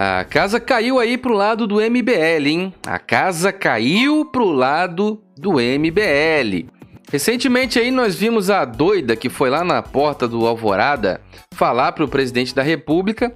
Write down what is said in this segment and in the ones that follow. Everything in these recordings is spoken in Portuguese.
A casa caiu aí pro lado do MBL, hein? A casa caiu pro lado do MBL. Recentemente aí nós vimos a doida que foi lá na porta do Alvorada falar pro presidente da República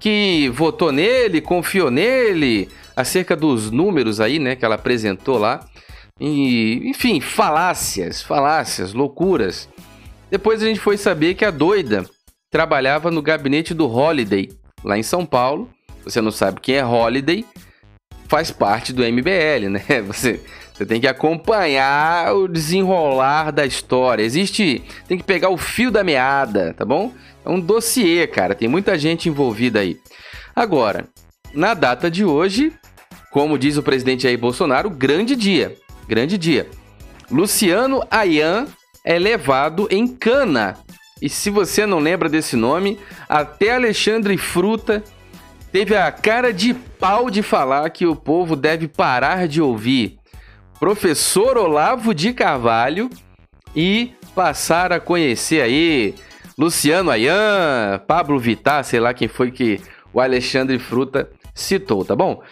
que votou nele, confiou nele, acerca dos números aí, né, que ela apresentou lá. E, enfim, falácias, falácias, loucuras. Depois a gente foi saber que a doida trabalhava no gabinete do Holiday, lá em São Paulo. Você não sabe quem é Holiday, faz parte do MBL, né? Você, você tem que acompanhar o desenrolar da história. Existe. Tem que pegar o fio da meada, tá bom? É um dossiê, cara. Tem muita gente envolvida aí. Agora, na data de hoje, como diz o presidente Jair Bolsonaro, grande dia. Grande dia. Luciano Ayan é levado em cana. E se você não lembra desse nome, até Alexandre Fruta teve a cara de pau de falar que o povo deve parar de ouvir professor Olavo de Carvalho e passar a conhecer aí Luciano Ayan, Pablo Vittar, sei lá quem foi que o Alexandre Fruta citou, tá bom?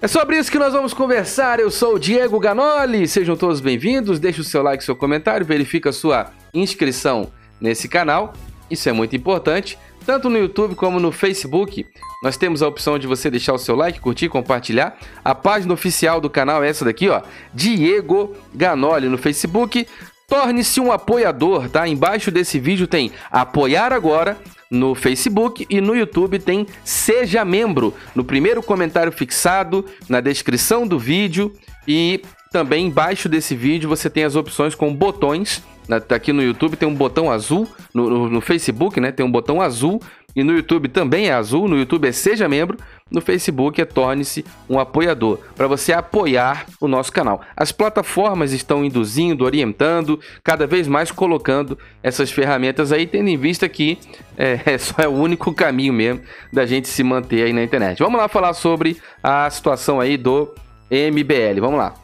É sobre isso que nós vamos conversar. Eu sou o Diego Ganoli. Sejam todos bem-vindos. Deixe o seu like, seu comentário, verifique a sua inscrição nesse canal. Isso é muito importante. Tanto no YouTube como no Facebook, nós temos a opção de você deixar o seu like, curtir, compartilhar. A página oficial do canal é essa daqui, ó, Diego Ganoli no Facebook. Torne-se um apoiador, tá? Embaixo desse vídeo tem apoiar agora no Facebook e no YouTube tem seja membro no primeiro comentário fixado, na descrição do vídeo e também embaixo desse vídeo você tem as opções com botões. Tá aqui no YouTube tem um botão azul, no, no, no Facebook, né? Tem um botão azul e no YouTube também é azul. No YouTube é seja membro, no Facebook é torne-se um apoiador, para você apoiar o nosso canal. As plataformas estão induzindo, orientando, cada vez mais colocando essas ferramentas aí, tendo em vista que é, é só é o único caminho mesmo da gente se manter aí na internet. Vamos lá falar sobre a situação aí do MBL. Vamos lá.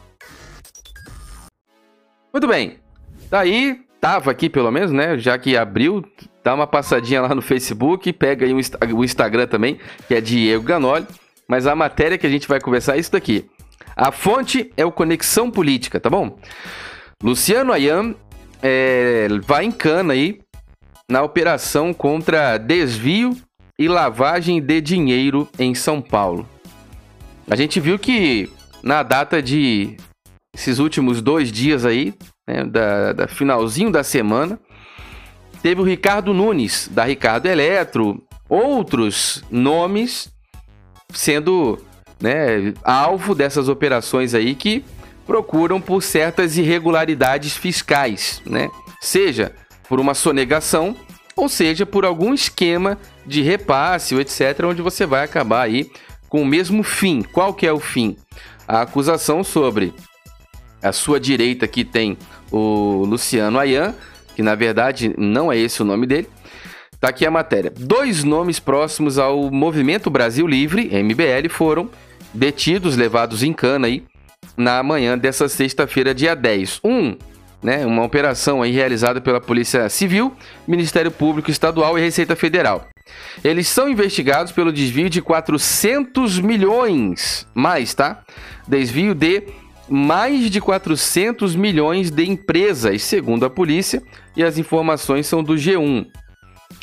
Muito bem. Daí, tava aqui pelo menos, né? Já que abriu, dá uma passadinha lá no Facebook, pega aí o Instagram também, que é Diego Ganoli. Mas a matéria que a gente vai conversar é isso daqui. A fonte é o Conexão Política, tá bom? Luciano Ayan é, vai em cana aí na operação contra desvio e lavagem de dinheiro em São Paulo. A gente viu que na data de esses últimos dois dias aí, né, da, da finalzinho da semana, teve o Ricardo Nunes, da Ricardo Eletro, outros nomes sendo né, alvo dessas operações aí que procuram por certas irregularidades fiscais, né? Seja por uma sonegação, ou seja por algum esquema de repasse etc, onde você vai acabar aí com o mesmo fim. Qual que é o fim? A acusação sobre a sua direita que tem o Luciano Ayan que na verdade não é esse o nome dele. Tá aqui a matéria. Dois nomes próximos ao Movimento Brasil Livre, MBL, foram detidos, levados em cana aí na manhã dessa sexta-feira, dia 10. Um, né, uma operação aí realizada pela Polícia Civil, Ministério Público Estadual e Receita Federal. Eles são investigados pelo desvio de 400 milhões, mais, tá? Desvio de mais de 400 milhões de empresas, segundo a polícia, e as informações são do G1.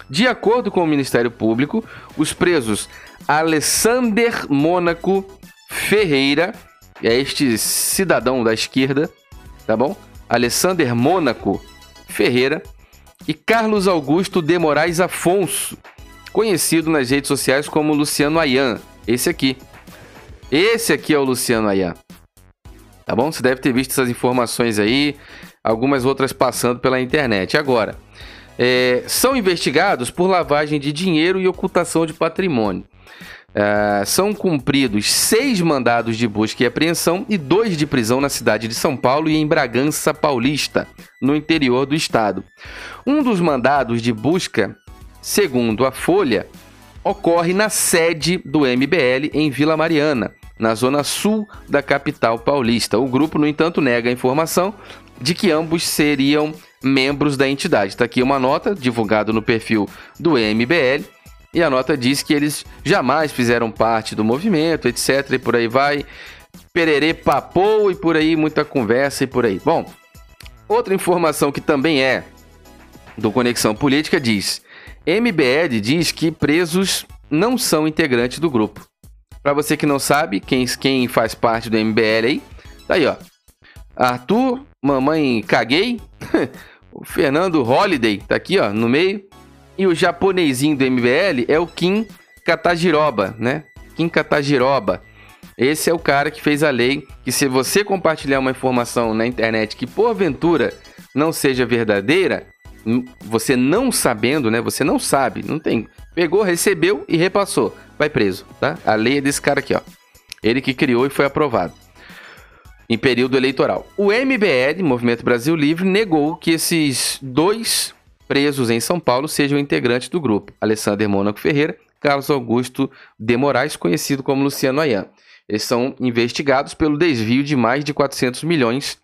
De acordo com o Ministério Público, os presos Alessander Mônaco Ferreira, é este cidadão da esquerda, tá bom? Alessander Mônaco Ferreira e Carlos Augusto de Moraes Afonso, conhecido nas redes sociais como Luciano Ayan. Esse aqui. Esse aqui é o Luciano Ayan. Tá bom? Você deve ter visto essas informações aí, algumas outras passando pela internet. Agora, é, são investigados por lavagem de dinheiro e ocultação de patrimônio. É, são cumpridos seis mandados de busca e apreensão e dois de prisão na cidade de São Paulo e em Bragança Paulista, no interior do estado. Um dos mandados de busca, segundo a Folha, ocorre na sede do MBL em Vila Mariana, na zona sul da capital paulista. O grupo, no entanto, nega a informação de que ambos seriam membros da entidade. Está aqui uma nota divulgada no perfil do MBL e a nota diz que eles jamais fizeram parte do movimento, etc. e por aí vai. Pererê papou e por aí muita conversa e por aí. Bom, outra informação que também é do Conexão Política diz: MBL diz que presos não são integrantes do grupo. Para você que não sabe, quem, quem faz parte do MBL aí, tá aí, ó. Arthur, Mamãe Caguei, o Fernando Holiday, tá aqui, ó, no meio. E o japonesinho do MBL é o Kim Katajiroba, né? Kim Katajiroba. Esse é o cara que fez a lei que se você compartilhar uma informação na internet que porventura não seja verdadeira, você não sabendo, né? Você não sabe, não tem. Pegou, recebeu e repassou. Vai preso, tá? A lei é desse cara aqui, ó. Ele que criou e foi aprovado. Em período eleitoral. O MBL, Movimento Brasil Livre, negou que esses dois presos em São Paulo sejam integrantes do grupo. Alessandro Mônaco Ferreira, Carlos Augusto de Moraes, conhecido como Luciano Ayan. Eles são investigados pelo desvio de mais de 400 milhões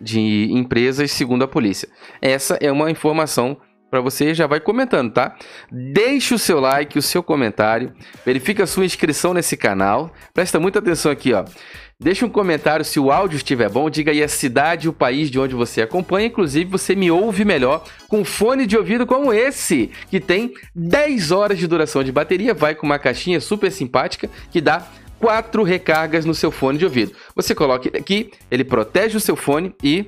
de empresas, segundo a polícia. Essa é uma informação para você, já vai comentando, tá? Deixe o seu like, o seu comentário, verifica a sua inscrição nesse canal. Presta muita atenção aqui, ó. Deixe um comentário se o áudio estiver bom, diga aí a cidade e o país de onde você acompanha. Inclusive, você me ouve melhor com fone de ouvido como esse, que tem 10 horas de duração de bateria, vai com uma caixinha super simpática que dá quatro recargas no seu fone de ouvido. Você coloca ele aqui, ele protege o seu fone e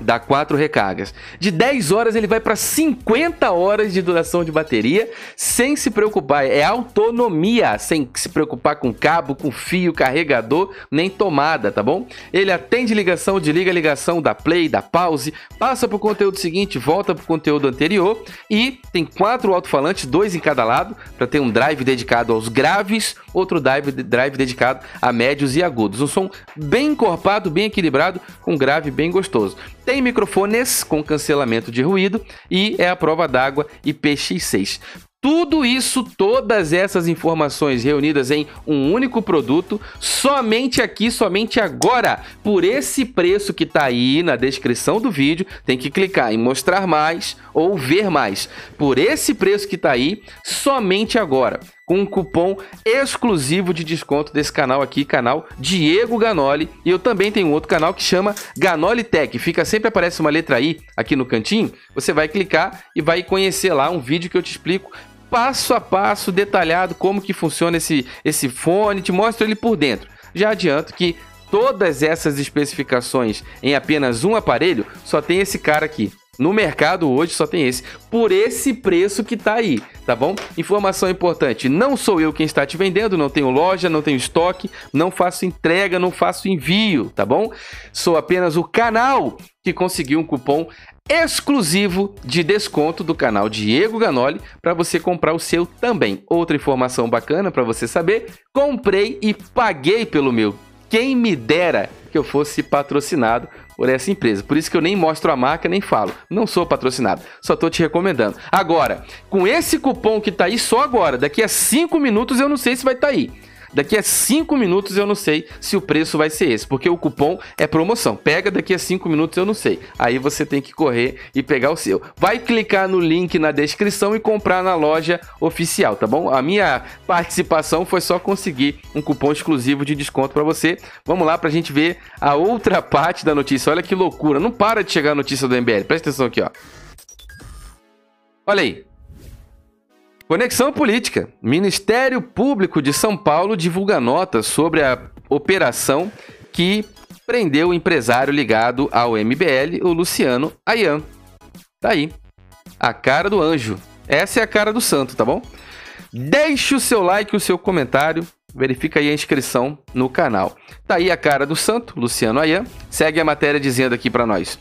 dá quatro recargas. De 10 horas ele vai para 50 horas de duração de bateria, sem se preocupar, é autonomia, sem se preocupar com cabo, com fio, carregador, nem tomada, tá bom? Ele atende ligação, desliga ligação, da play, da pause, passa pro conteúdo seguinte, volta pro conteúdo anterior e tem quatro alto-falantes, dois em cada lado, para ter um drive dedicado aos graves, outro drive, drive dedicado a médios e agudos. Um som bem encorpado, bem equilibrado, com grave bem gostoso. Tem microfones com cancelamento de ruído e é a prova d'água IPX6. Tudo isso, todas essas informações reunidas em um único produto, somente aqui, somente agora, por esse preço que está aí na descrição do vídeo, tem que clicar em mostrar mais ou ver mais. Por esse preço que está aí, somente agora, com um cupom exclusivo de desconto desse canal aqui, canal Diego Ganoli. E eu também tenho outro canal que chama Ganoli Tech. Fica sempre aparece uma letra I aqui no cantinho. Você vai clicar e vai conhecer lá um vídeo que eu te explico passo a passo, detalhado, como que funciona esse, esse fone, te mostro ele por dentro. Já adianto que todas essas especificações em apenas um aparelho, só tem esse cara aqui. No mercado hoje só tem esse, por esse preço que tá aí, tá bom? Informação importante: não sou eu quem está te vendendo, não tenho loja, não tenho estoque, não faço entrega, não faço envio, tá bom? Sou apenas o canal que conseguiu um cupom exclusivo de desconto do canal Diego Ganoli para você comprar o seu também. Outra informação bacana para você saber: comprei e paguei pelo meu. Quem me dera que eu fosse patrocinado por essa empresa. Por isso que eu nem mostro a marca, nem falo. Não sou patrocinado, só tô te recomendando. Agora, com esse cupom que tá aí só agora, daqui a 5 minutos eu não sei se vai estar tá aí. Daqui a 5 minutos eu não sei se o preço vai ser esse, porque o cupom é promoção. Pega daqui a 5 minutos eu não sei. Aí você tem que correr e pegar o seu. Vai clicar no link na descrição e comprar na loja oficial, tá bom? A minha participação foi só conseguir um cupom exclusivo de desconto para você. Vamos lá pra gente ver a outra parte da notícia. Olha que loucura. Não para de chegar a notícia do MBL. Presta atenção aqui, ó. Olha aí. Conexão Política. Ministério Público de São Paulo divulga nota sobre a operação que prendeu o empresário ligado ao MBL, o Luciano Ayan. Tá aí. A cara do anjo. Essa é a cara do santo, tá bom? Deixe o seu like, o seu comentário. Verifica aí a inscrição no canal. Tá aí a cara do santo, Luciano Ayan. Segue a matéria dizendo aqui para nós.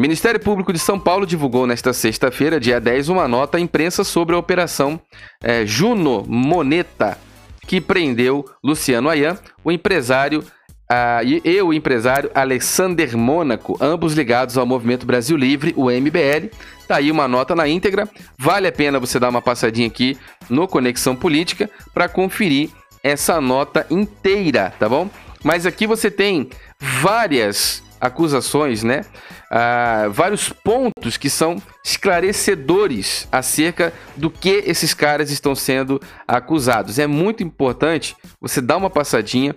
Ministério Público de São Paulo divulgou nesta sexta-feira, dia 10, uma nota à imprensa sobre a operação é, Juno Moneta, que prendeu Luciano Ayan, o empresário uh, e, e o empresário Alexander Mônaco, ambos ligados ao Movimento Brasil Livre, o MBL. Tá aí uma nota na íntegra. Vale a pena você dar uma passadinha aqui no Conexão Política para conferir essa nota inteira, tá bom? Mas aqui você tem várias acusações, né? Ah, vários pontos que são esclarecedores acerca do que esses caras estão sendo acusados. É muito importante você dar uma passadinha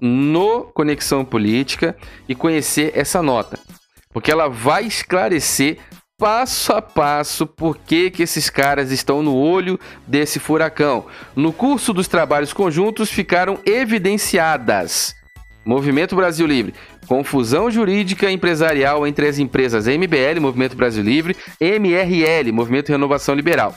no Conexão Política e conhecer essa nota, porque ela vai esclarecer passo a passo por que, que esses caras estão no olho desse furacão. No curso dos trabalhos conjuntos ficaram evidenciadas Movimento Brasil Livre. Confusão jurídica empresarial entre as empresas MBL, Movimento Brasil Livre, MRL, Movimento Renovação Liberal.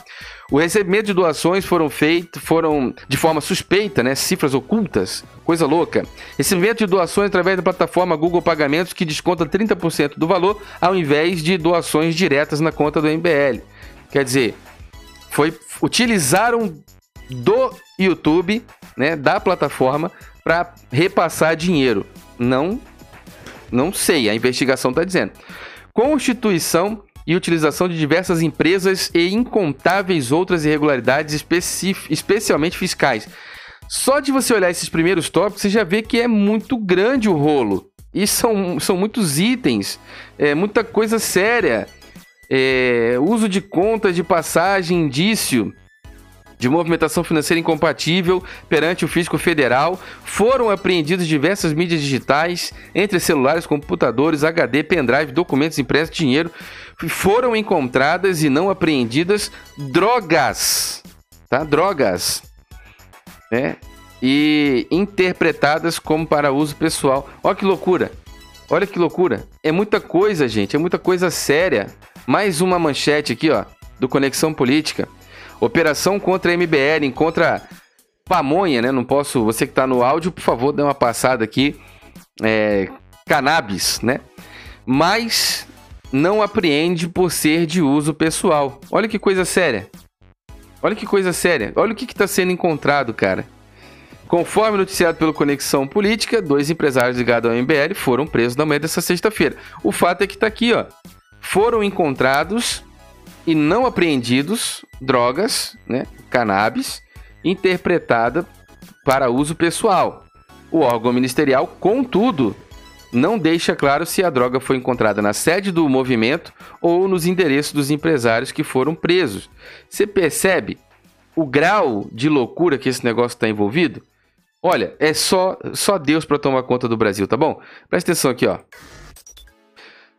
O recebimento de doações foram feitos, foram de forma suspeita, né? Cifras ocultas, coisa louca. Recebimento de doações através da plataforma Google Pagamentos que desconta 30% do valor, ao invés de doações diretas na conta do MBL. Quer dizer, foi utilizaram do YouTube, né, da plataforma para repassar dinheiro. Não, não sei, a investigação está dizendo. Constituição e utilização de diversas empresas e incontáveis outras irregularidades, especialmente fiscais. Só de você olhar esses primeiros tópicos, você já vê que é muito grande o rolo. E são, são muitos itens, é muita coisa séria. É, uso de contas de passagem, indício, de movimentação financeira incompatível perante o Físico Federal, foram apreendidas diversas mídias digitais, entre celulares, computadores, HD, pendrive, documentos impressos, dinheiro. Foram encontradas e não apreendidas drogas, tá? Drogas, né? E interpretadas como para uso pessoal. Olha que loucura! Olha que loucura! É muita coisa, gente, é muita coisa séria. Mais uma manchete aqui, ó, do Conexão Política. Operação contra a MBL, contra pamonha, né? Não posso. Você que está no áudio, por favor, dê uma passada aqui. É, cannabis, né? Mas não apreende por ser de uso pessoal. Olha que coisa séria. Olha que coisa séria. Olha o que está sendo encontrado, cara. Conforme noticiado pelo Conexão Política, dois empresários ligados ao MBL foram presos na manhã dessa sexta-feira. O fato é que está aqui, ó. Foram encontrados e não apreendidos drogas, né, cannabis, interpretada para uso pessoal. O órgão ministerial, contudo, não deixa claro se a droga foi encontrada na sede do movimento ou nos endereços dos empresários que foram presos. Você percebe o grau de loucura que esse negócio está envolvido? Olha, é só, só Deus para tomar conta do Brasil, tá bom? Presta atenção aqui, ó.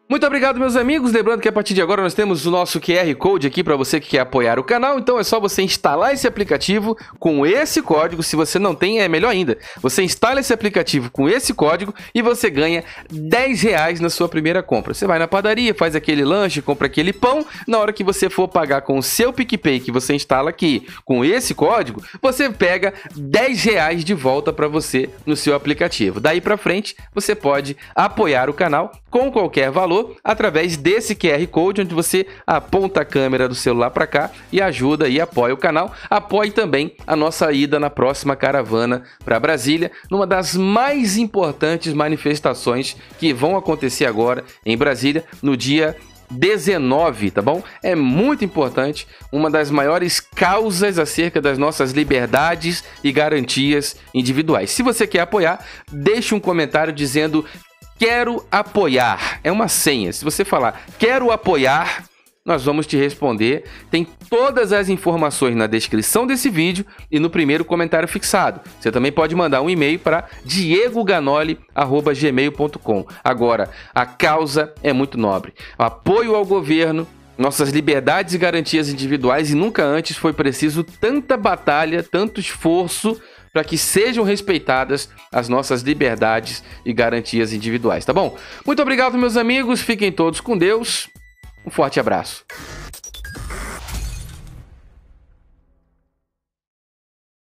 Muito obrigado, meus amigos. Lembrando que a partir de agora nós temos o nosso QR Code aqui para você que quer apoiar o canal. Então é só você instalar esse aplicativo com esse código. Se você não tem, é melhor ainda. Você instala esse aplicativo com esse código e você ganha 10 reais na sua primeira compra. Você vai na padaria, faz aquele lanche, compra aquele pão. Na hora que você for pagar com o seu PicPay que você instala aqui com esse código, você pega 10 reais de volta para você no seu aplicativo. Daí para frente, você pode apoiar o canal com qualquer valor valor através desse QR Code, onde você aponta a câmera do celular para cá e ajuda e apoia o canal. Apoie também a nossa ida na próxima caravana para Brasília, numa das mais importantes manifestações que vão acontecer agora em Brasília, no dia 19, tá bom? É muito importante, uma das maiores causas acerca das nossas liberdades e garantias individuais. Se você quer apoiar, deixe um comentário dizendo quero apoiar. É uma senha. Se você falar quero apoiar, nós vamos te responder. Tem todas as informações na descrição desse vídeo e no primeiro comentário fixado. Você também pode mandar um e-mail para diegoganoli@gmail.com. Agora, a causa é muito nobre. Apoio ao governo, nossas liberdades e garantias individuais e nunca antes foi preciso tanta batalha, tanto esforço para que sejam respeitadas as nossas liberdades e garantias individuais, tá bom? Muito obrigado, meus amigos. Fiquem todos com Deus. Um forte abraço.